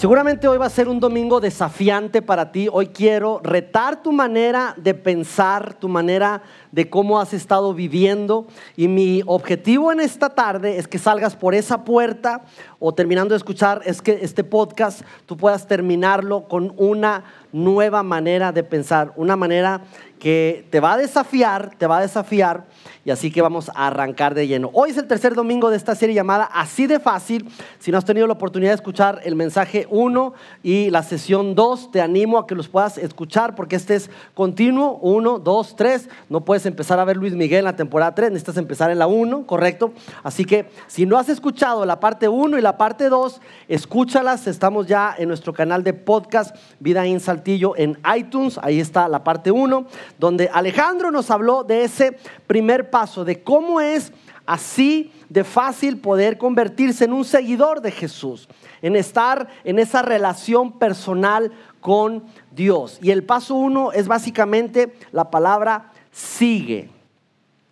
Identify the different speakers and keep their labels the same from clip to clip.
Speaker 1: Seguramente hoy va a ser un domingo desafiante para ti. Hoy quiero retar tu manera de pensar, tu manera de cómo has estado viviendo. Y mi objetivo en esta tarde es que salgas por esa puerta o terminando de escuchar es que este podcast tú puedas terminarlo con una nueva manera de pensar, una manera que te va a desafiar, te va a desafiar y así que vamos a arrancar de lleno. Hoy es el tercer domingo de esta serie llamada Así de fácil. Si no has tenido la oportunidad de escuchar el mensaje 1 y la sesión 2, te animo a que los puedas escuchar porque este es continuo, 1, 2, 3. No puedes empezar a ver Luis Miguel en la temporada 3, necesitas empezar en la 1, ¿correcto? Así que si no has escuchado la parte 1 y la parte 2, escúchalas. Estamos ya en nuestro canal de podcast Vida en Saltillo en iTunes. Ahí está la parte 1 donde Alejandro nos habló de ese primer paso, de cómo es así de fácil poder convertirse en un seguidor de Jesús, en estar en esa relación personal con Dios. Y el paso uno es básicamente la palabra sigue.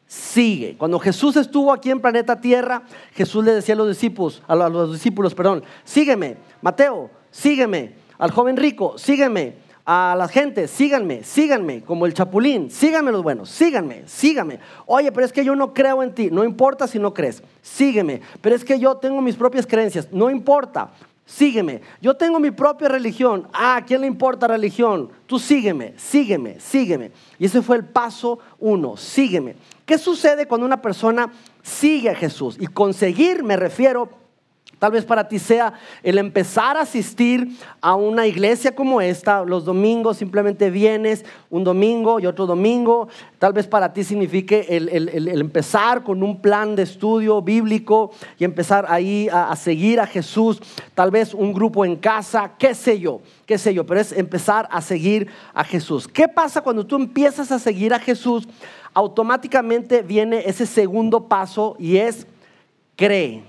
Speaker 1: Sigue. Cuando Jesús estuvo aquí en planeta Tierra, Jesús le decía a los discípulos, a los discípulos, perdón, sígueme, Mateo, sígueme, al joven rico, sígueme, a la gente, síganme, síganme, como el chapulín, síganme los buenos, síganme, síganme. Oye, pero es que yo no creo en ti, no importa si no crees, sígueme. Pero es que yo tengo mis propias creencias, no importa, sígueme. Yo tengo mi propia religión, ah, ¿a quién le importa religión? Tú sígueme, sígueme, sígueme. Y ese fue el paso uno, sígueme. ¿Qué sucede cuando una persona sigue a Jesús? Y conseguir me refiero Tal vez para ti sea el empezar a asistir a una iglesia como esta. Los domingos simplemente vienes un domingo y otro domingo. Tal vez para ti signifique el, empezar con un plan de estudio bíblico y empezar ahí a, a, seguir a Jesús. Tal vez un grupo en casa, qué sé yo, qué sé yo. Pero es empezar a seguir a Jesús. ¿Qué pasa cuando tú empiezas a seguir a Jesús? Automáticamente viene ese segundo paso y es cree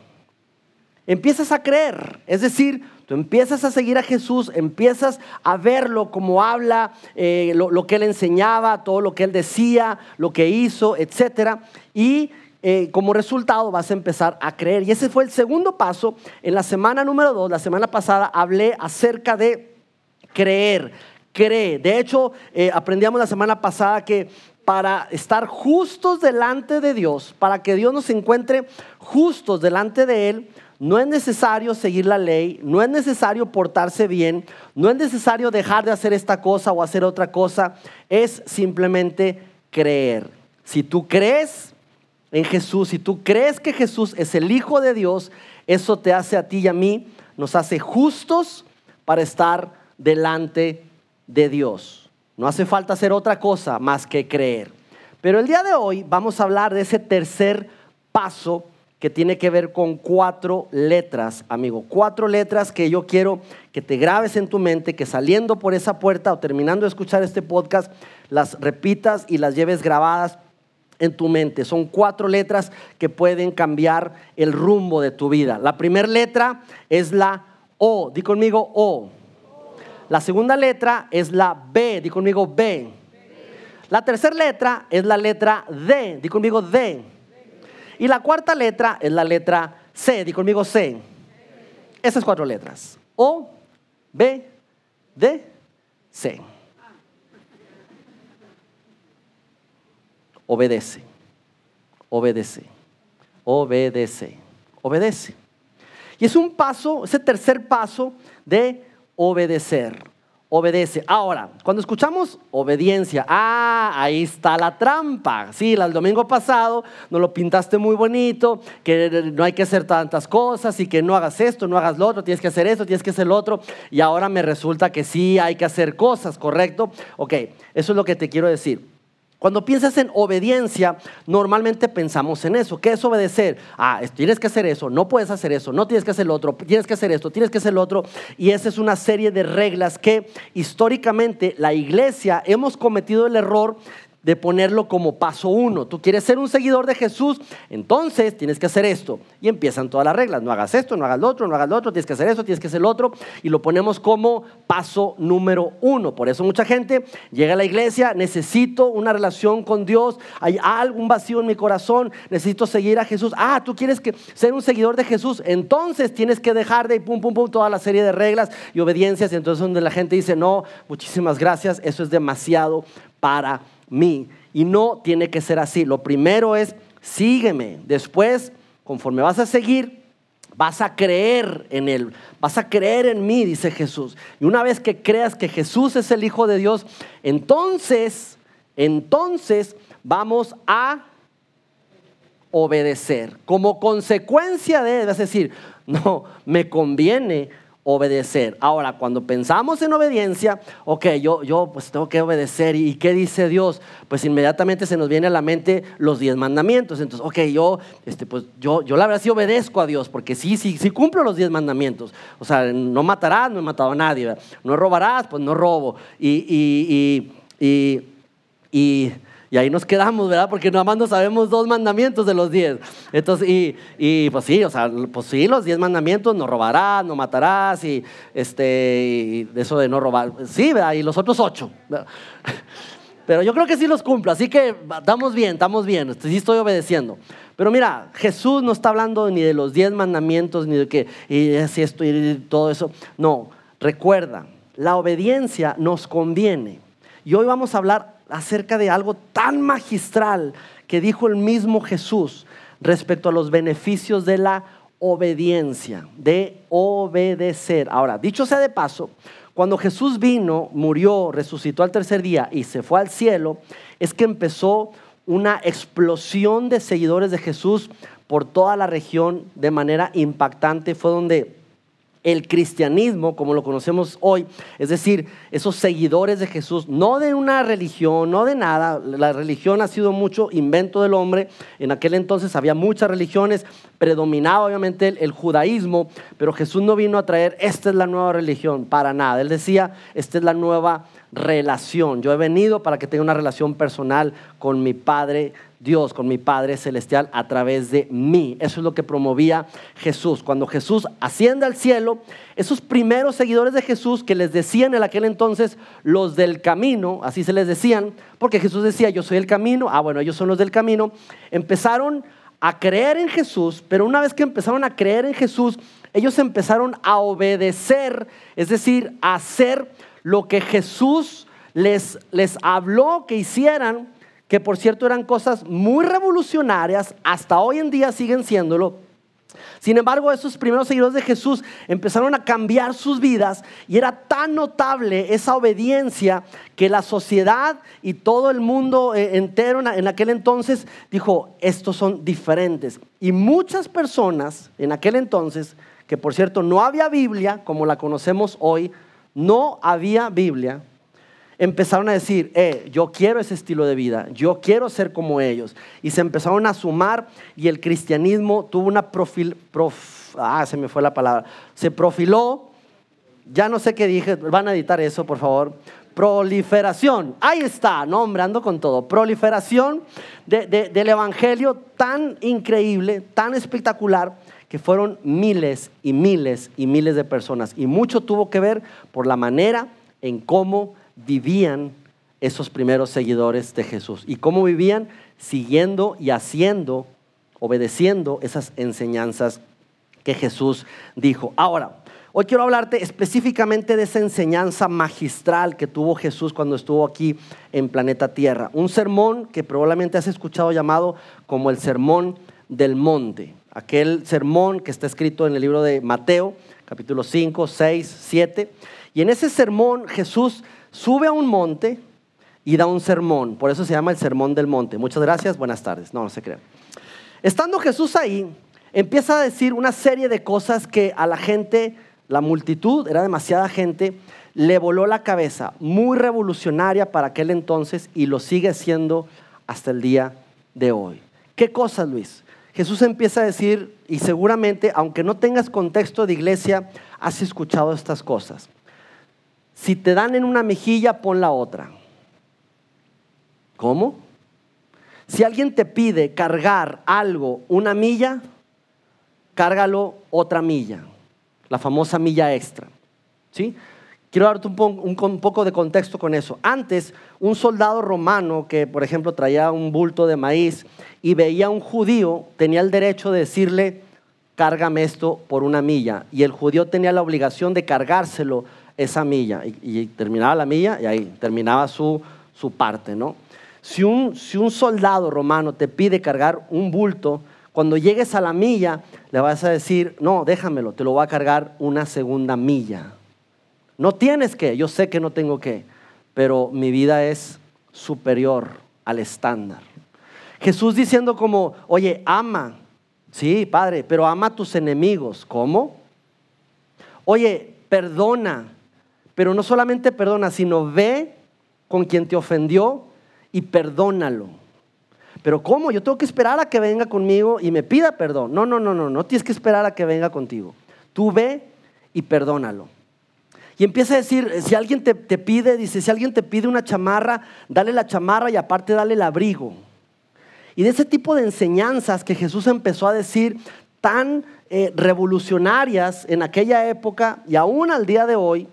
Speaker 1: empiezas a creer. Es decir, tú empiezas a seguir a Jesús, empiezas a verlo como habla, eh, lo, que él enseñaba, todo lo que él decía, lo que hizo, etc. Y eh, como resultado vas a empezar a creer. Y ese fue el segundo paso. En la semana número dos, la semana pasada, hablé acerca de creer. Cree. De hecho, eh, aprendíamos la semana pasada que para estar justos delante de Dios, para que Dios nos encuentre justos delante de Él, no es necesario seguir la ley, no es necesario portarse bien, no es necesario dejar de hacer esta cosa o hacer otra cosa, es simplemente creer. Si tú crees en Jesús, si tú crees que Jesús es el Hijo de Dios, eso te hace a ti y a mí, nos hace justos para estar delante de Dios. No hace falta hacer otra cosa más que creer. Pero el día de hoy vamos a hablar de ese tercer paso que tiene que ver con cuatro letras, amigo. Cuatro letras que yo quiero que te grabes en tu mente, que saliendo por esa puerta o terminando de escuchar este podcast, las repitas y las lleves grabadas en tu mente. Son cuatro letras que pueden cambiar el rumbo de tu vida. La primera letra es la O. Di conmigo O. La segunda letra es la B. Di conmigo B. La tercera letra es la letra D. Di conmigo D. Y la cuarta letra es la letra C. Di conmigo C. Esas cuatro letras. O, B, D, C. Obedece. Obedece. Obedece. Obedece. Y es un paso, ese tercer paso de obedecer obedece. Ahora, cuando escuchamos obediencia, ah, ahí está la trampa. Sí, el domingo pasado nos lo pintaste muy bonito, que no hay que hacer tantas cosas y que no hagas esto, no hagas lo otro, tienes que hacer esto, tienes que hacer lo otro. Y ahora me resulta que sí hay que hacer cosas, ¿correcto? Ok, eso es lo que te quiero decir. Cuando piensas en obediencia, normalmente pensamos en eso. ¿Qué es obedecer? Ah, tienes que hacer eso, no puedes hacer eso, no tienes que hacer lo otro, tienes que hacer esto, tienes que hacer lo otro. Y esa es una serie de reglas que históricamente la iglesia hemos cometido el error de ponerlo como paso uno. Tú quieres ser un seguidor de Jesús, entonces tienes que hacer esto. Y empiezan todas las reglas. No hagas esto, no hagas lo otro, no hagas lo otro, tienes que hacer esto, tienes que hacer lo otro. Y lo ponemos como paso número uno. Por eso mucha gente llega a la iglesia, necesito una relación con Dios, hay algún vacío en mi corazón, necesito seguir a Jesús. Ah, tú quieres que ser un seguidor de Jesús, entonces tienes que dejar de pum, pum, pum, toda la serie de reglas y obediencias. Y entonces donde la gente dice, no, muchísimas gracias, eso es demasiado para mí. Y no tiene que ser así. Lo primero es, sígueme. Después, conforme vas a seguir, vas a creer en Él. Vas a creer en mí, dice Jesús. Y una vez que creas que Jesús es el Hijo de Dios, entonces, entonces vamos a obedecer. Como consecuencia de, es decir, no, me conviene obedecer. Ahora, cuando pensamos en obediencia, ok, yo, yo pues tengo que obedecer. ¿Y qué dice Dios? Pues inmediatamente se nos viene a la mente los diez mandamientos. Entonces, ok, yo, este, pues yo, yo la verdad sí obedezco a Dios, porque sí, sí, sí cumplo los diez mandamientos. O sea, no matarás, no he matado a nadie. No robarás, pues no robo. y, y, y, y y ahí nos quedamos, ¿verdad? Porque nada más no sabemos dos mandamientos de los diez. Entonces, y, y pues sí, o sea, pues sí, los diez mandamientos, no robarás, no matarás, y este, y eso de no robar, sí, ¿verdad? Y los otros ocho. Pero yo creo que sí los cumplo, así que estamos bien, estamos bien, sí estoy obedeciendo. Pero mira, Jesús no está hablando ni de los diez mandamientos, ni de que, y así esto, y todo eso. No, recuerda, la obediencia nos conviene. Y hoy vamos a hablar acerca de algo tan magistral que dijo el mismo Jesús respecto a los beneficios de la obediencia, de obedecer. Ahora, dicho sea de paso, cuando Jesús vino, murió, resucitó al tercer día y se fue al cielo, es que empezó una explosión de seguidores de Jesús por toda la región de manera impactante. Fue donde el cristianismo, como lo conocemos hoy, es decir, esos seguidores de Jesús, no de una religión, no de nada, la religión ha sido mucho invento del hombre, en aquel entonces había muchas religiones, predominaba obviamente el, judaísmo, pero Jesús no vino a traer, esta es la nueva religión, para nada, él decía, esta es la nueva relación, yo he venido para que tenga una relación personal con mi Padre Dios, con mi Padre Celestial a través de mí. Eso es lo que promovía Jesús. Cuando Jesús asciende al cielo, esos primeros seguidores de Jesús que les decían en aquel entonces los del camino, así se les decían, porque Jesús decía, yo soy el camino, ah bueno, ellos son los del camino, empezaron a creer en Jesús, pero una vez que empezaron a creer en Jesús, ellos empezaron a obedecer, es decir, a hacer lo que Jesús les, les habló que hicieran que por cierto eran cosas muy revolucionarias, hasta hoy en día siguen siéndolo. Sin embargo, esos primeros seguidores de Jesús empezaron a cambiar sus vidas y era tan notable esa obediencia que la sociedad y todo el mundo eh, entero en aquel entonces dijo, estos son diferentes. Y muchas personas en aquel entonces, que por cierto no había Biblia como la conocemos hoy, no había Biblia, empezaron a decir, eh, yo quiero ese estilo de vida, yo quiero ser como ellos. Y se empezaron a sumar y el cristianismo tuvo una profil, ah, se me fue la palabra, se profiló, ya no sé qué dije, van a editar eso, por favor. Proliferación, ahí está, nombrando con todo, proliferación del Evangelio tan increíble, tan espectacular, que fueron miles y miles y miles de personas. Y mucho tuvo que ver por la manera en cómo vivían esos primeros seguidores de Jesús y cómo vivían siguiendo y haciendo, obedeciendo esas enseñanzas que Jesús dijo. Ahora, hoy quiero hablarte específicamente de esa enseñanza magistral que tuvo Jesús cuando estuvo aquí en planeta Tierra. Un sermón que probablemente has escuchado llamado como el sermón del monte. Aquel sermón que está escrito en el libro de Mateo, capítulo 5, 6, 7. Y en ese sermón Jesús sube a un monte y da un sermón. Por eso se llama el sermón del monte. Muchas gracias, buenas tardes. No, no se crean. Estando Jesús ahí, empieza a decir una serie de cosas que a la gente, la multitud, era demasiada gente, le voló la cabeza. Muy revolucionaria para aquel entonces y lo sigue siendo hasta el día de hoy. ¿Qué cosas, Luis? Jesús empieza a decir, y seguramente, aunque no tengas contexto de iglesia, has escuchado estas cosas. Si te dan en una mejilla, pon la otra. ¿Cómo? Si alguien te pide cargar algo una milla, cárgalo otra milla, la famosa milla extra. ¿Sí? Quiero darte un, poco de contexto con eso. Antes, un soldado romano que, por ejemplo, traía un bulto de maíz y veía a un judío, tenía el derecho de decirle, cárgame esto por una milla. Y el judío tenía la obligación de cargárselo esa milla. Y, terminaba la milla y ahí terminaba su, su parte, ¿no? Si un, soldado romano te pide cargar un bulto, cuando llegues a la milla, le vas a decir, no, déjamelo, te lo voy a cargar una segunda milla. No tienes que, yo sé que no tengo que, pero mi vida es superior al estándar. Jesús diciendo como, oye, ama, sí, Padre, pero ama a tus enemigos. ¿Cómo? Oye, perdona, pero no solamente perdona, sino ve con quien te ofendió y perdónalo. Pero ¿cómo? Yo tengo que esperar a que venga conmigo y me pida perdón. No, no, no, no, no tienes que esperar a que venga contigo. Tú ve y perdónalo. Y empieza a decir, si alguien te, pide, dice, si alguien te pide una chamarra, dale la chamarra y aparte dale el abrigo. Y de ese tipo de enseñanzas que Jesús empezó a decir tan eh, revolucionarias en aquella época y aún al día de hoy,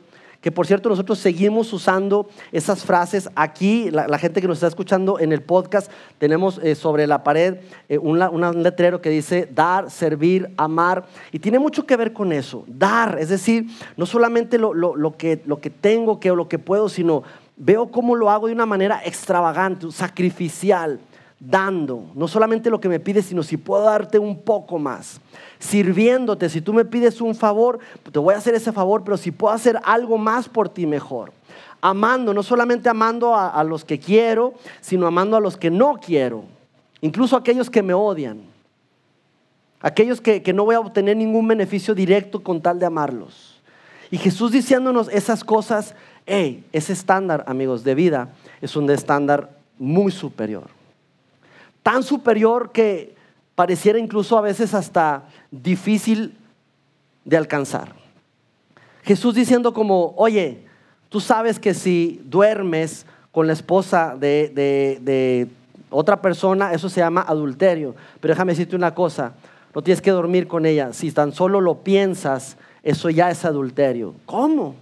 Speaker 1: que por cierto nosotros seguimos usando esas frases aquí, la, gente que nos está escuchando en el podcast, tenemos eh, sobre la pared eh, un, letrero que dice dar, servir, amar, y tiene mucho que ver con eso, dar, es decir, no solamente lo, que, lo que tengo que, o lo que puedo, sino veo cómo lo hago de una manera extravagante, sacrificial dando, no solamente lo que me pides, sino si puedo darte un poco más. Sirviéndote, si tú me pides un favor, te voy a hacer ese favor, pero si puedo hacer algo más por ti, mejor. Amando, no solamente amando a, los que quiero, sino amando a los que no quiero, incluso aquellos que me odian, aquellos que, que no voy a obtener ningún beneficio directo con tal de amarlos. Y Jesús diciéndonos esas cosas, hey, ese estándar, amigos, de vida es un estándar muy superior tan superior que pareciera incluso a veces hasta difícil de alcanzar. Jesús diciendo como, oye, tú sabes que si duermes con la esposa de, otra persona, eso se llama adulterio. Pero déjame decirte una cosa, no tienes que dormir con ella. Si tan solo lo piensas, eso ya es adulterio. ¿Cómo?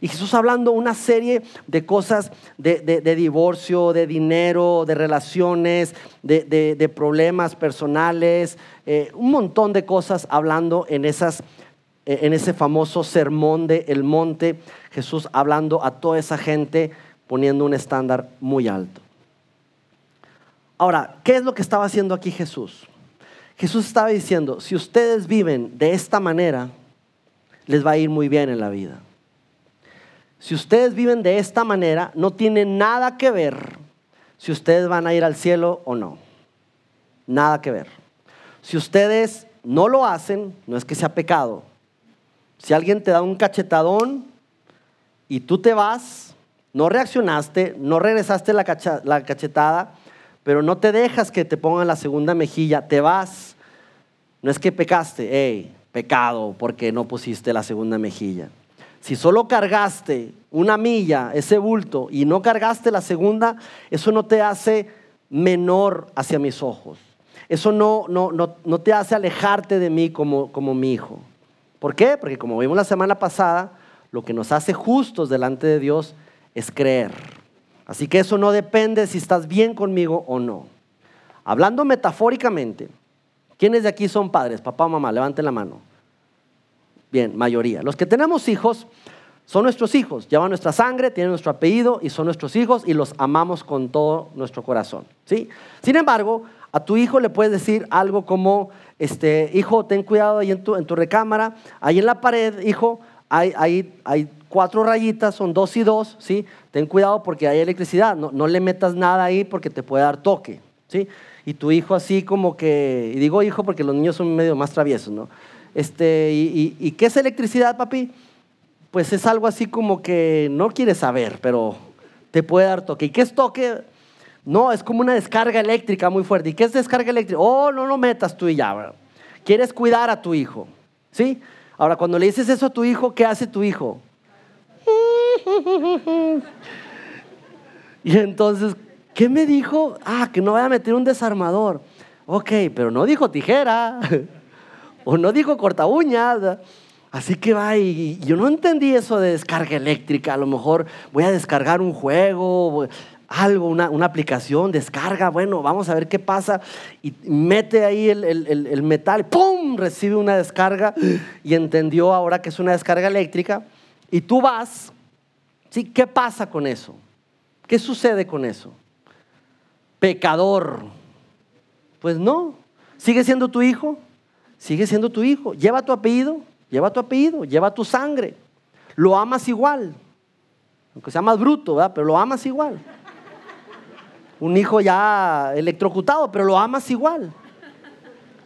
Speaker 1: Y Jesús hablando una serie de cosas de, divorcio, de dinero, de relaciones, de, problemas personales, eh, un montón de cosas hablando en, esas, eh, en ese famoso sermón de El Monte. Jesús hablando a toda esa gente poniendo un estándar muy alto. Ahora, ¿qué es lo que estaba haciendo aquí Jesús? Jesús estaba diciendo, si ustedes viven de esta manera, les va a ir muy bien en la vida. Si ustedes viven de esta manera, no tiene nada que ver si ustedes van a ir al cielo o no. Nada que ver. Si ustedes no lo hacen, no es que sea pecado. Si alguien te da un cachetadón y tú te vas, no reaccionaste, no regresaste la, cachetada, pero no te dejas que te pongan la segunda mejilla, te vas. No es que pecaste, hey, pecado porque no pusiste la segunda mejilla. Si solo cargaste una milla, ese bulto, y no cargaste la segunda, eso no te hace menor hacia mis ojos. Eso no, no, no, te hace alejarte de mí como, como mi hijo. ¿Por qué? Porque como vimos la semana pasada, lo que nos hace justos delante de Dios es creer. Así que eso no depende si estás bien conmigo o no. Hablando metafóricamente, ¿quiénes de aquí son padres? Papá o mamá, levanten la mano. Bien, mayoría. Los que tenemos hijos son nuestros hijos, llevan nuestra sangre, tienen nuestro apellido y son nuestros hijos y los amamos con todo nuestro corazón. ¿sí? Sin embargo, a tu hijo le puedes decir algo como, este, hijo, ten cuidado ahí en tu, en tu recámara, ahí en la pared, hijo, hay, hay, hay cuatro rayitas, son dos y dos, ¿sí? Ten cuidado porque hay electricidad, no, no le metas nada ahí porque te puede dar toque, ¿sí? Y tu hijo así como que, y digo hijo porque los niños son medio más traviesos, ¿no? Este, y, qué es electricidad, papi? Pues es algo así como que no quieres saber, pero te puede dar toque. ¿Y qué es toque? No, es como una descarga eléctrica muy fuerte. ¿Y qué es descarga eléctrica? Oh, no lo metas tú y ya. Quieres cuidar a tu hijo. ¿Sí? Ahora, cuando le dices eso a tu hijo, ¿qué hace tu hijo? Y entonces ¿Qué me dijo? Ah, que no vaya a meter un desarmador. Ok, pero no dijo tijera. o no dijo corta uñas. Así que va, y yo no entendí eso de descarga eléctrica. A lo mejor voy a descargar un juego, algo, una, aplicación, descarga. Bueno, vamos a ver qué pasa. Y mete ahí el, el metal, ¡pum! Recibe una descarga y entendió ahora que es una descarga eléctrica. Y tú vas, ¿sí? ¿Qué pasa con eso? ¿Qué sucede con eso? Pecador. Pues no. ¿Sigue siendo tu hijo? Sigue siendo tu hijo. Lleva tu apellido, lleva tu apellido, lleva tu sangre. Lo amas igual. Aunque sea más bruto, ¿verdad? Pero lo amas igual. Un hijo ya electrocutado, pero lo amas igual.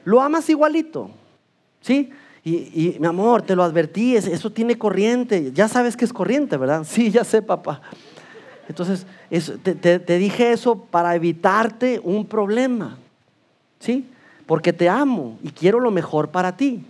Speaker 1: Lo amas igualito. ¿Sí? Y, mi amor, te lo advertí, eso tiene corriente. Ya sabes que es corriente, ¿verdad? Sí, ya sé, papá. Entonces, te, dije eso para evitarte un problema. ¿Sí? Porque te amo y quiero lo mejor para ti.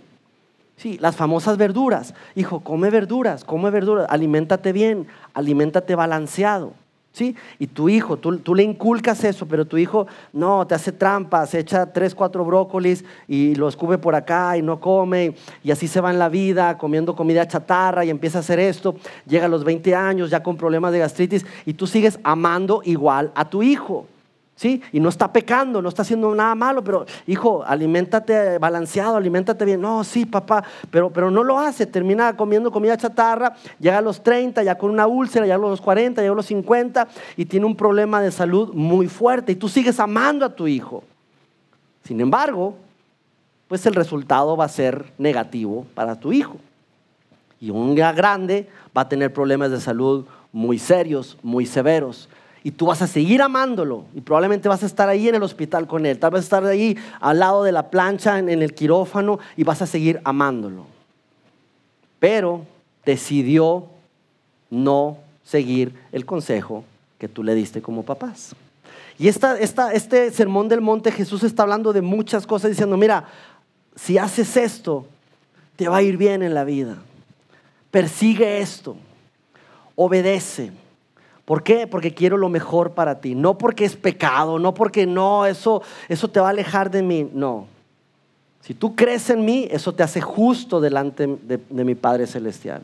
Speaker 1: Sí, las famosas verduras. Hijo, come verduras, come verduras, aliméntate bien, aliméntate balanceado. ¿sí? Y tu hijo, tú, tú, le inculcas eso, pero tu hijo no, te hace trampas, echa tres, cuatro brócolis y lo escupe por acá y no come, y así se va en la vida comiendo comida chatarra y empieza a hacer esto, llega a los 20 años ya con problemas de gastritis y tú sigues amando igual a tu hijo. ¿Sí? Y no está pecando, no está haciendo nada malo, pero hijo, aliméntate balanceado, aliméntate bien. No, sí, papá, pero, pero no lo hace, termina comiendo comida chatarra, llega a los 30, ya con una úlcera, ya a los 40, ya a los 50 y tiene un problema de salud muy fuerte y tú sigues amando a tu hijo. Sin embargo, pues el resultado va a ser negativo para tu hijo. Y un grande va a tener problemas de salud muy serios, muy severos y tú vas a seguir amándolo y probablemente vas a estar ahí en el hospital con él, tal vez estar ahí al lado de la plancha en, el quirófano y vas a seguir amándolo. Pero decidió no seguir el consejo que tú le diste como papás. Y esta, este sermón del monte Jesús está hablando de muchas cosas diciendo, mira, si haces esto, te va a ir bien en la vida. Persigue esto, obedece ¿Por qué? Porque quiero lo mejor para ti. No porque es pecado, no porque no, eso, eso te va a alejar de mí. No. Si tú crees en mí, eso te hace justo delante de, mi Padre Celestial.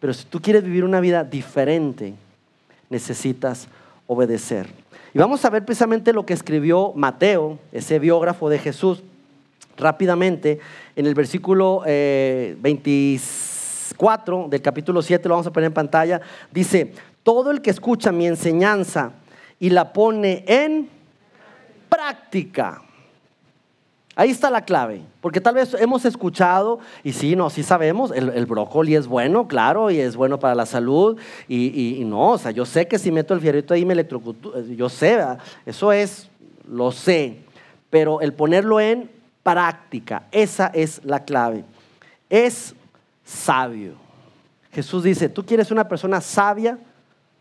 Speaker 1: Pero si tú quieres vivir una vida diferente, necesitas obedecer. Y vamos a ver precisamente lo que escribió Mateo, ese biógrafo de Jesús, rápidamente, en el versículo 24 eh, del capítulo 7, lo vamos a poner en pantalla, dice, todo el que escucha mi enseñanza y la pone en práctica. Ahí está la clave, porque tal vez hemos escuchado, y sí, no, sí sabemos, el, brócoli es bueno, claro, y es bueno para la salud, y, no, o sea, yo sé que si meto el fierrito ahí me electrocuto, yo sé, eso es, lo sé, pero el ponerlo en práctica, esa es la clave, es sabio. Jesús dice, tú quieres una persona sabia,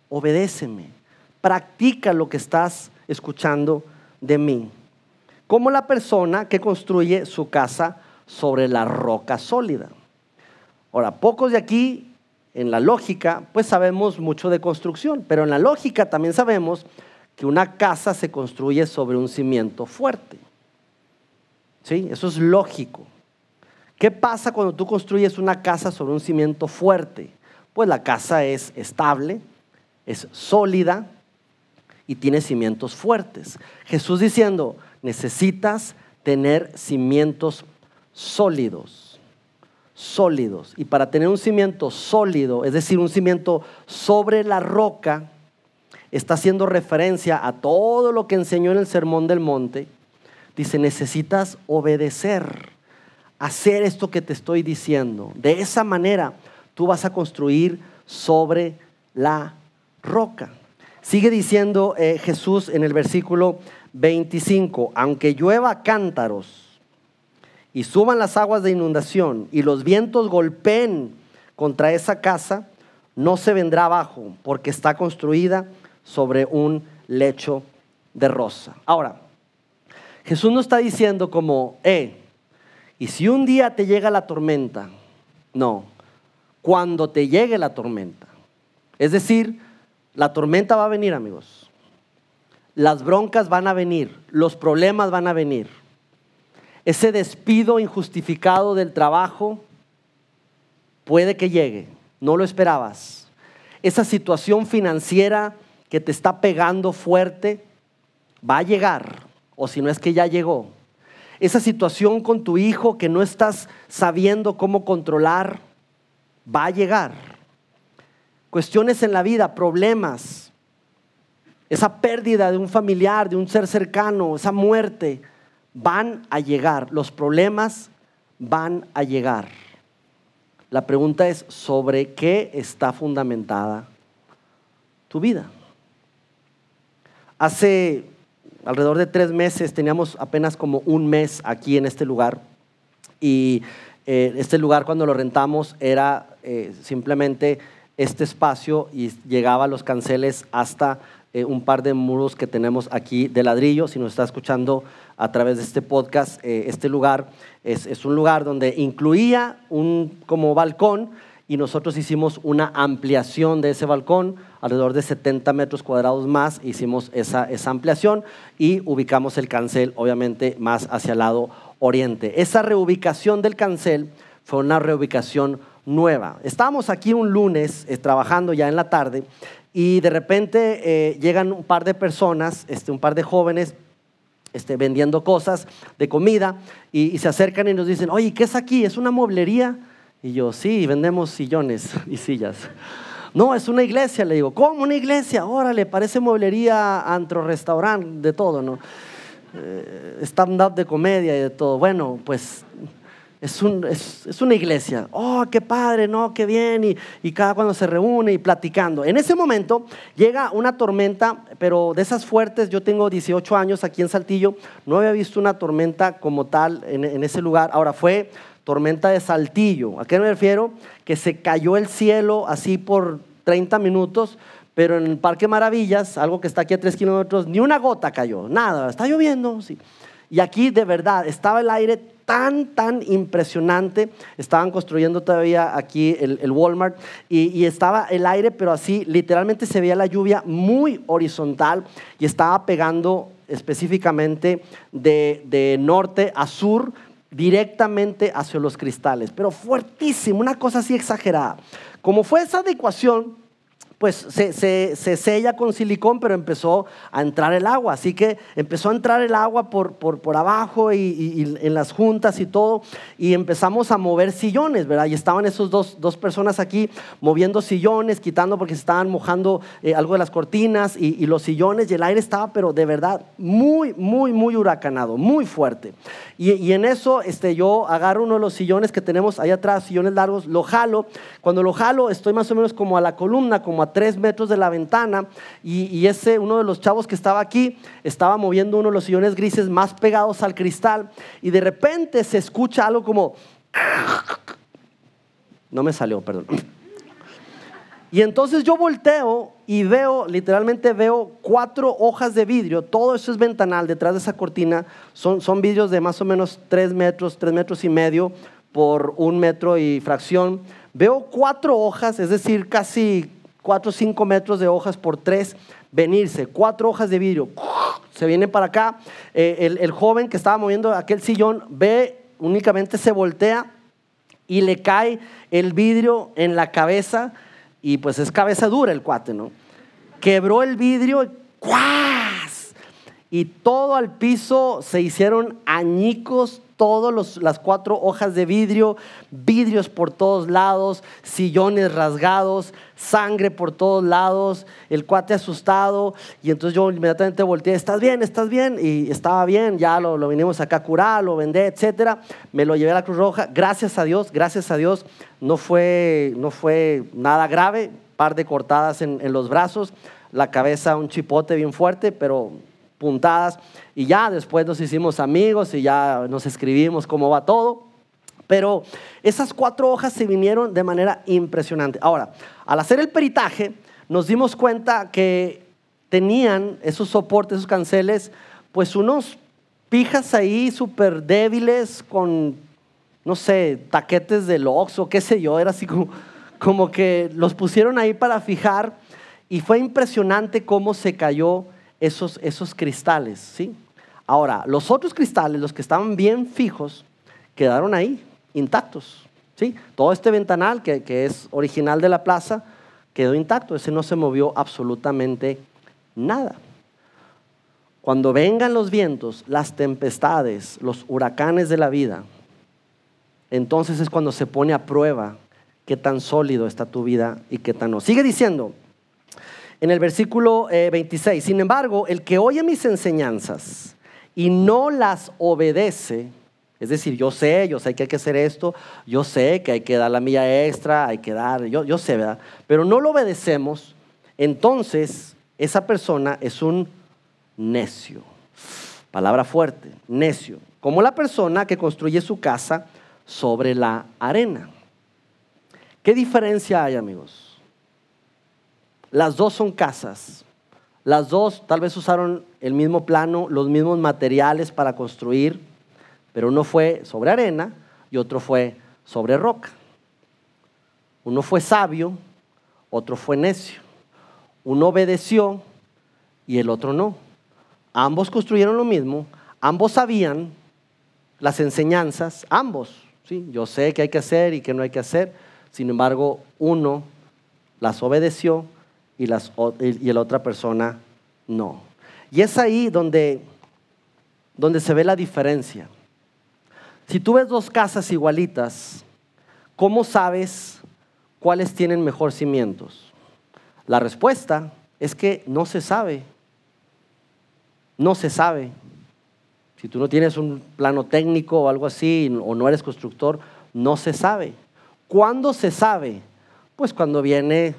Speaker 1: obedéceme, practica lo que estás escuchando de mí. Como la persona que construye su casa sobre la roca sólida. Ahora, pocos de aquí, en la lógica, pues sabemos mucho de construcción, pero en la lógica también sabemos que una casa se construye sobre un cimiento fuerte. ¿Sí? Eso es lógico. ¿Qué pasa cuando tú construyes una casa sobre un cimiento fuerte? Pues la casa es estable, es sólida y tiene cimientos fuertes. Jesús diciendo, necesitas tener cimientos sólidos, sólidos. Y para tener un cimiento sólido, es decir, un cimiento sobre la roca, está haciendo referencia a todo lo que enseñó en el Sermón del Monte. Dice, necesitas obedecer, hacer esto que te estoy diciendo. De esa manera, tú vas a construir sobre la roca. Sigue diciendo eh, Jesús en el versículo 25, aunque llueva cántaros y suban las aguas de inundación y los vientos golpeen contra esa casa, no se vendrá abajo porque está construida sobre un lecho de rosa. Ahora, Jesús no está diciendo como, eh, y si un día te llega la tormenta, no, cuando te llegue la tormenta. Es decir, la tormenta va a venir, amigos. las broncas van a venir, los problemas van a venir. Ese despido injustificado del trabajo puede que llegue, no lo esperabas. Esa situación financiera que te está pegando fuerte va a llegar, o si no es que ya llegó. Esa situación con tu hijo que no estás sabiendo cómo controlar, va a llegar. Cuestiones en la vida, problemas, esa pérdida de un familiar, de un ser cercano, esa muerte, van a llegar. Los problemas van a llegar. La pregunta es, ¿sobre qué está fundamentada tu vida? Hace alrededor de tres meses, teníamos apenas como un mes aquí en este lugar y eh, este lugar cuando lo rentamos era eh, simplemente este espacio y llegaba a los canceles hasta eh, un par de muros que tenemos aquí de ladrillo. Si nos está escuchando a través de este podcast, este lugar es, es, un lugar donde incluía un como balcón y nosotros hicimos una ampliación de ese balcón, alrededor de 70 metros cuadrados más, hicimos esa, esa ampliación y ubicamos el cancel, obviamente, más hacia el lado oriente. Esa reubicación del cancel fue una reubicación nueva. Estábamos aquí un lunes eh, trabajando ya en la tarde y de repente eh, llegan un par de personas, este, un par de jóvenes este, vendiendo cosas de comida y, se acercan y nos dicen, oye, ¿qué es aquí? ¿Es una mueblería? Y yo, sí, vendemos sillones y sillas. No, es una iglesia, le digo, ¿cómo una iglesia? Órale, parece mueblería, antro, restaurante, de todo, ¿no? Eh, stand-up de comedia y de todo. Bueno, pues es, un, es, es, una iglesia. Oh, qué padre, no, qué bien. Y, y, cada cuando se reúne y platicando. En ese momento llega una tormenta, pero de esas fuertes. Yo tengo 18 años aquí en Saltillo. No había visto una tormenta como tal en, en ese lugar. Ahora fue tormenta de Saltillo. ¿A qué me refiero? Que se cayó el cielo así por 30 minutos, pero en el Parque Maravillas, algo que está aquí a 3 kilómetros, ni una gota cayó, nada, está lloviendo. Sí. Y aquí de verdad estaba el aire tan, tan impresionante. Estaban construyendo todavía aquí el, Walmart y, estaba el aire, pero así literalmente se veía la lluvia muy horizontal y estaba pegando específicamente de, de norte a sur directamente hacia los cristales, pero fuertísimo, una cosa así exagerada. Como fue esa adecuación, pues se, se, sella con silicón, pero empezó a entrar el agua. Así que empezó a entrar el agua por, por, por abajo y, en las juntas y todo. Y empezamos a mover sillones, ¿verdad? Y estaban esos dos, dos personas aquí moviendo sillones, quitando porque se estaban mojando eh, algo de las cortinas y, los sillones. Y el aire estaba, pero de verdad, muy, muy, muy huracanado, muy fuerte. Y, y en eso este, yo agarro uno de los sillones que tenemos ahí atrás, sillones largos, lo jalo. Cuando lo jalo, estoy más o menos como a la columna, como a tres metros de la ventana y, ese, uno de los chavos que estaba aquí, estaba moviendo uno de los sillones grises más pegados al cristal y de repente se escucha algo como... No me salió, perdón. Y entonces yo volteo y veo, literalmente veo cuatro hojas de vidrio, todo eso es ventanal, detrás de esa cortina son, son vidrios de más o menos tres metros, tres metros y medio por un metro y fracción. Veo cuatro hojas, es decir, casi 4 o 5 metros de hojas por 3, venirse, cuatro hojas de vidrio, se viene para acá. Eh, el, joven que estaba moviendo aquel sillón ve, únicamente se voltea y le cae el vidrio en la cabeza y pues es cabeza dura el cuate, ¿no? Quebró el vidrio y. Y todo al piso se hicieron añicos, todas las cuatro hojas de vidrio, vidrios por todos lados, sillones rasgados, sangre por todos lados, el cuate asustado. Y entonces yo inmediatamente volteé, ¿estás bien? ¿Estás bien? Y estaba bien, ya lo, lo vinimos acá a curar, lo vendé, etcétera. Me lo llevé a la Cruz Roja. Gracias a Dios, gracias a Dios, no fue, no fue nada grave, par de cortadas en, en los brazos, la cabeza un chipote bien fuerte, pero puntadas y ya después nos hicimos amigos y ya nos escribimos cómo va todo. Pero esas cuatro hojas se vinieron de manera impresionante. Ahora, al hacer el peritaje, nos dimos cuenta que tenían esos soportes, esos canceles, pues unos pijas ahí súper débiles con, no sé, taquetes de o qué sé yo, era así como, como que los pusieron ahí para fijar y fue impresionante cómo se cayó esos, esos cristales, ¿sí? Ahora, los otros cristales, los que estaban bien fijos, quedaron ahí, intactos, ¿sí? Todo este ventanal que, que es original de la plaza quedó intacto, ese no se movió absolutamente nada. Cuando vengan los vientos, las tempestades, los huracanes de la vida, entonces es cuando se pone a prueba qué tan sólido está tu vida y qué tan no. Sigue diciendo en el versículo 26, eh, sin embargo, el que oye mis enseñanzas y no las obedece, es decir, yo sé, yo sé que hay que hacer esto, yo sé que hay que dar la milla extra, hay que dar, yo, yo sé, ¿verdad? Pero no lo obedecemos, entonces esa persona es un necio. Palabra fuerte, necio. Como la persona que construye su casa sobre la arena. ¿Qué diferencia hay, amigos? Las dos son casas. Las dos tal vez usaron el mismo plano, los mismos materiales para construir, pero uno fue sobre arena y otro fue sobre roca. Uno fue sabio, otro fue necio. Uno obedeció y el otro no. Ambos construyeron lo mismo, ambos sabían las enseñanzas, ambos. ¿sí? Yo sé qué hay que hacer y qué no hay que hacer, sin embargo, uno las obedeció y, las, la otra persona no. Y es ahí donde, donde se ve la diferencia. Si tú ves dos casas igualitas, ¿cómo sabes cuáles tienen mejor cimientos? La respuesta es que no se sabe. No se sabe. Si tú no tienes un plano técnico o algo así, o no eres constructor, no se sabe. ¿Cuándo se sabe? Pues cuando viene,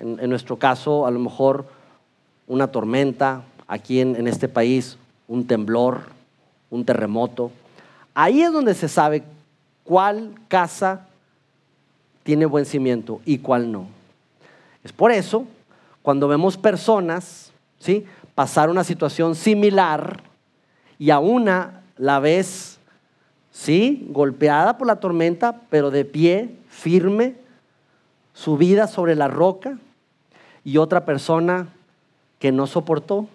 Speaker 1: en, nuestro caso, a lo mejor una tormenta, aquí en, en este país, un temblor, un terremoto. Ahí es donde se sabe cuál casa tiene buen cimiento y cuál no. Es por eso, cuando vemos personas ¿sí? pasar una situación similar y a una la ves, ¿sí? golpeada por la tormenta, pero de pie, firme, subida sobre la roca, y otra persona que no soportó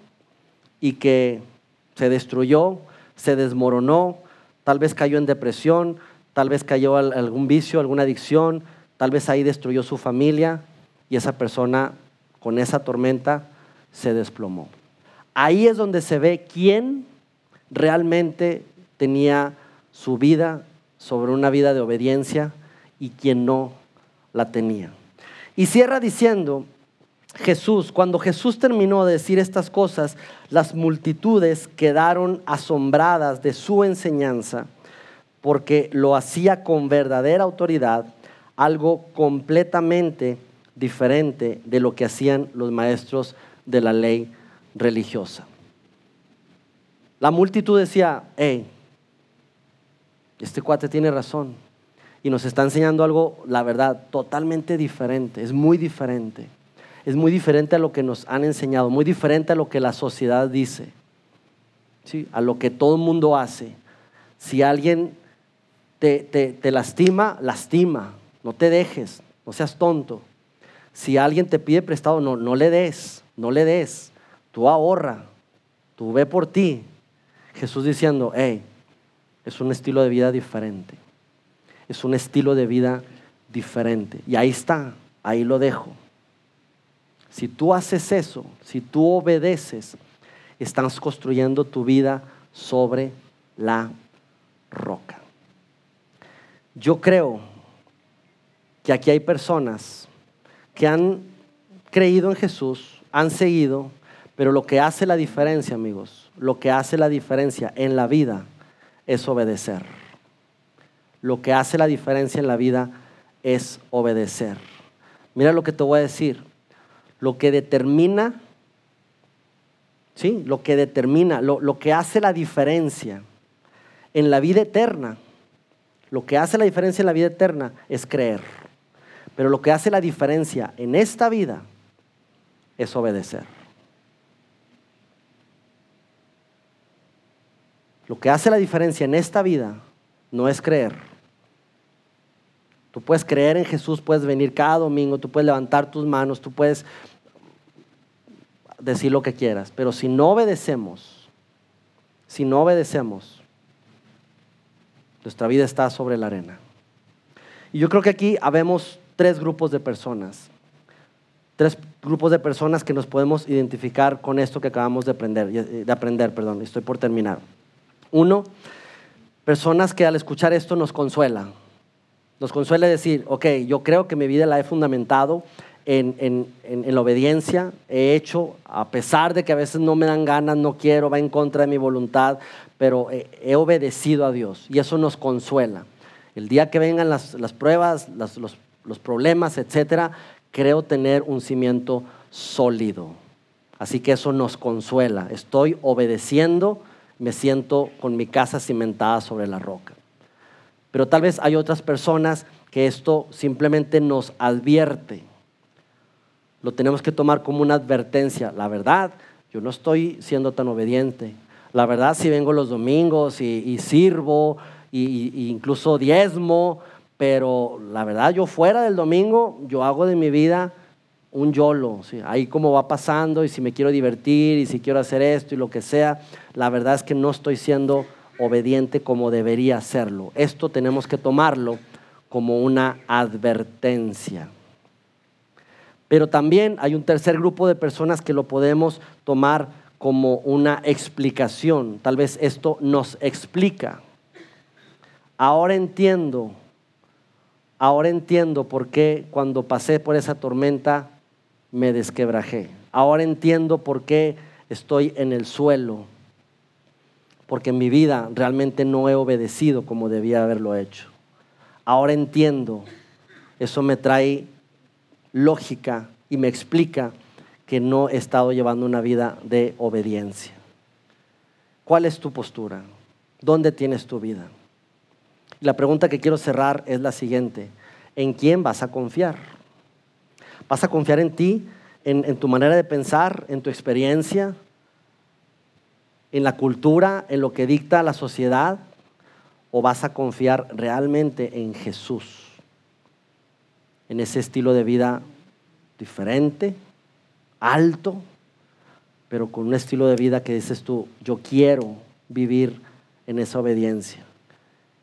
Speaker 1: y que se destruyó, se desmoronó, tal vez cayó en depresión, tal vez cayó en algún vicio, alguna adicción, tal vez ahí destruyó su familia y esa persona con esa tormenta se desplomó. Ahí es donde se ve quién realmente tenía su vida sobre una vida de obediencia y quien no la tenía. Y cierra diciendo, Jesús, cuando Jesús terminó de decir estas cosas, las multitudes quedaron asombradas de su enseñanza, porque lo hacía con verdadera autoridad, algo completamente diferente de lo que hacían los maestros de la ley religiosa. La multitud decía, hey, este cuate tiene razón y nos está enseñando algo, la verdad, totalmente diferente, es muy diferente. Es muy diferente a lo que nos han enseñado, muy diferente a lo que la sociedad dice, ¿sí? a lo que todo el mundo hace. Si alguien te, te lastima, lastima, no te dejes, no seas tonto. Si alguien te pide prestado, no, no le des, no le des. Tú ahorra, tú ve por ti. Jesús diciendo, hey, es un estilo de vida diferente es un estilo de vida diferente. Y ahí está, ahí lo dejo. Si tú haces eso, si tú obedeces, estás construyendo tu vida sobre la roca. Yo creo que aquí hay personas que han creído en Jesús, han seguido, pero lo que hace la diferencia, amigos, lo que hace la diferencia en la vida es obedecer lo que hace la diferencia en la vida es obedecer. Mira lo que te voy a decir. Lo que determina, ¿sí? Lo que determina, lo, lo que hace la diferencia en la vida eterna, lo que hace la diferencia en la vida eterna es creer. Pero lo que hace la diferencia en esta vida es obedecer. Lo que hace la diferencia en esta vida no es creer, Tú puedes creer en Jesús, puedes venir cada domingo, tú puedes levantar tus manos, tú puedes decir lo que quieras, pero si no obedecemos, si no obedecemos, nuestra vida está sobre la arena. Y yo creo que aquí habemos tres grupos de personas, tres grupos de personas que nos podemos identificar con esto que acabamos de aprender, de aprender, perdón, estoy por terminar. Uno, personas que al escuchar esto nos consuela, nos consuela decir, ok, yo creo que mi vida la he fundamentado en, la obediencia, he hecho, a pesar de que a veces no me dan ganas, no quiero, va en contra de mi voluntad, pero he, obedecido a Dios y eso nos consuela. El día que vengan las, pruebas, los, los problemas, etcétera, creo tener un cimiento sólido. Así que eso nos consuela. Estoy obedeciendo, me siento con mi casa cimentada sobre la roca. Pero tal vez hay otras personas que esto simplemente nos advierte lo tenemos que tomar como una advertencia. La verdad, yo no estoy siendo tan obediente. La verdad, si vengo los domingos y, sirvo, y, incluso diezmo, pero la verdad, yo fuera del domingo, yo hago de mi vida un yolo. Ahí como va pasando, y si me quiero divertir, y si quiero hacer esto y lo que sea, la verdad es que no estoy siendo obediente como debería hacerlo. Esto tenemos que tomarlo como una advertencia. Pero también hay un tercer grupo de personas que lo podemos tomar como una explicación. Tal vez esto nos explica. Ahora entiendo, ahora entiendo por qué cuando pasé por esa tormenta me desquebrajé. Ahora entiendo por qué estoy en el suelo. Porque en mi vida realmente no he obedecido como debía haberlo hecho. Ahora entiendo. Eso me trae lógica y me explica que no he estado llevando una vida de obediencia. ¿Cuál es tu postura? ¿Dónde tienes tu vida? La pregunta que quiero cerrar es la siguiente. ¿En quién vas a confiar? ¿Vas a confiar en ti, en, en tu manera de pensar, en tu experiencia, en la cultura, en lo que dicta la sociedad? ¿O vas a confiar realmente en Jesús? En ese estilo de vida diferente, alto, pero con un estilo de vida que dices tú, yo quiero vivir en esa obediencia.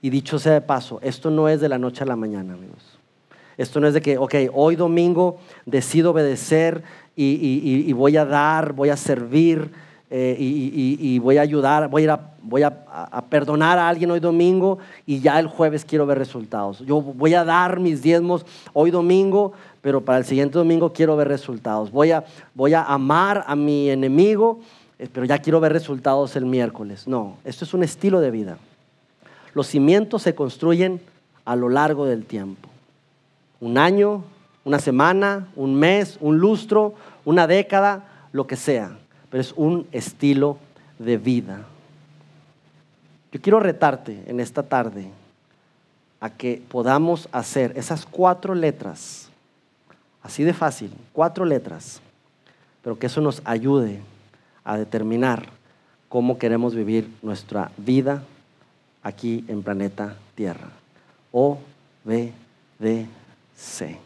Speaker 1: Y dicho sea de paso, esto no es de la noche a la mañana, amigos. Esto no es de que, ok, hoy domingo decido obedecer y, voy a dar, voy a servir eh, y, voy a ayudar, voy a perdonar a alguien hoy domingo y ya el jueves quiero ver resultados. Yo voy a dar mis diezmos hoy domingo, pero para el siguiente domingo quiero ver resultados. Voy a, voy a amar a mi enemigo, eh, pero ya quiero ver resultados el miércoles. No, esto es un estilo de vida. Los cimientos se construyen a lo largo del tiempo. Un año, una semana, un mes, un lustro, una década, lo que sea. Pero es un estilo de vida. Yo quiero retarte en esta tarde a que podamos hacer esas cuatro letras, así de fácil, cuatro letras, pero que eso nos ayude a determinar cómo queremos vivir nuestra vida aquí en planeta Tierra. O, B, D, C.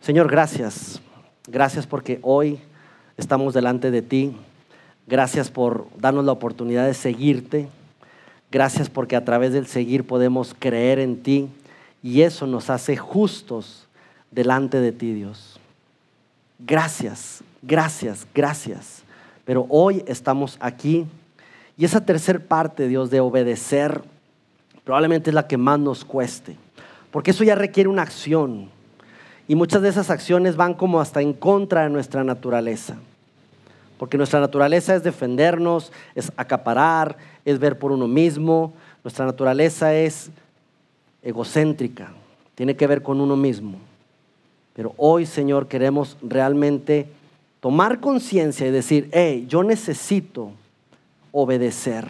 Speaker 1: Señor, gracias. Gracias porque hoy estamos delante de ti. Gracias por darnos la oportunidad de seguirte Gracias porque a través del seguir podemos creer en ti y eso nos hace justos delante de ti, Dios. Gracias, gracias, gracias. Pero hoy estamos aquí y esa tercera parte, Dios, de obedecer, probablemente es la que más nos cueste, porque eso ya requiere una acción y muchas de esas acciones van como hasta en contra de nuestra naturaleza. Porque nuestra naturaleza es defendernos, es acaparar, es ver por uno mismo. Nuestra naturaleza es egocéntrica, tiene que ver con uno mismo. Pero hoy, Señor, queremos realmente tomar conciencia y decir, hey, yo necesito obedecer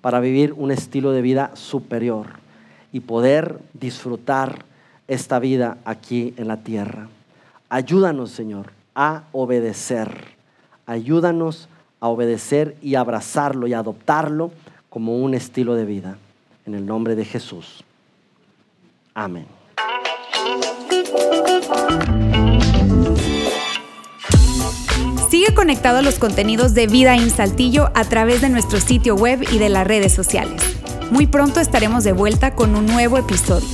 Speaker 1: para vivir un estilo de vida superior y poder disfrutar esta vida aquí en la tierra. Ayúdanos, Señor, a obedecer ayúdanos a obedecer y abrazarlo y adoptarlo como un estilo de vida. En el nombre de Jesús. Amén.
Speaker 2: Sigue conectado a los contenidos de Vida en Saltillo a través de nuestro sitio web y de las redes sociales. Muy pronto estaremos de vuelta con un nuevo episodio.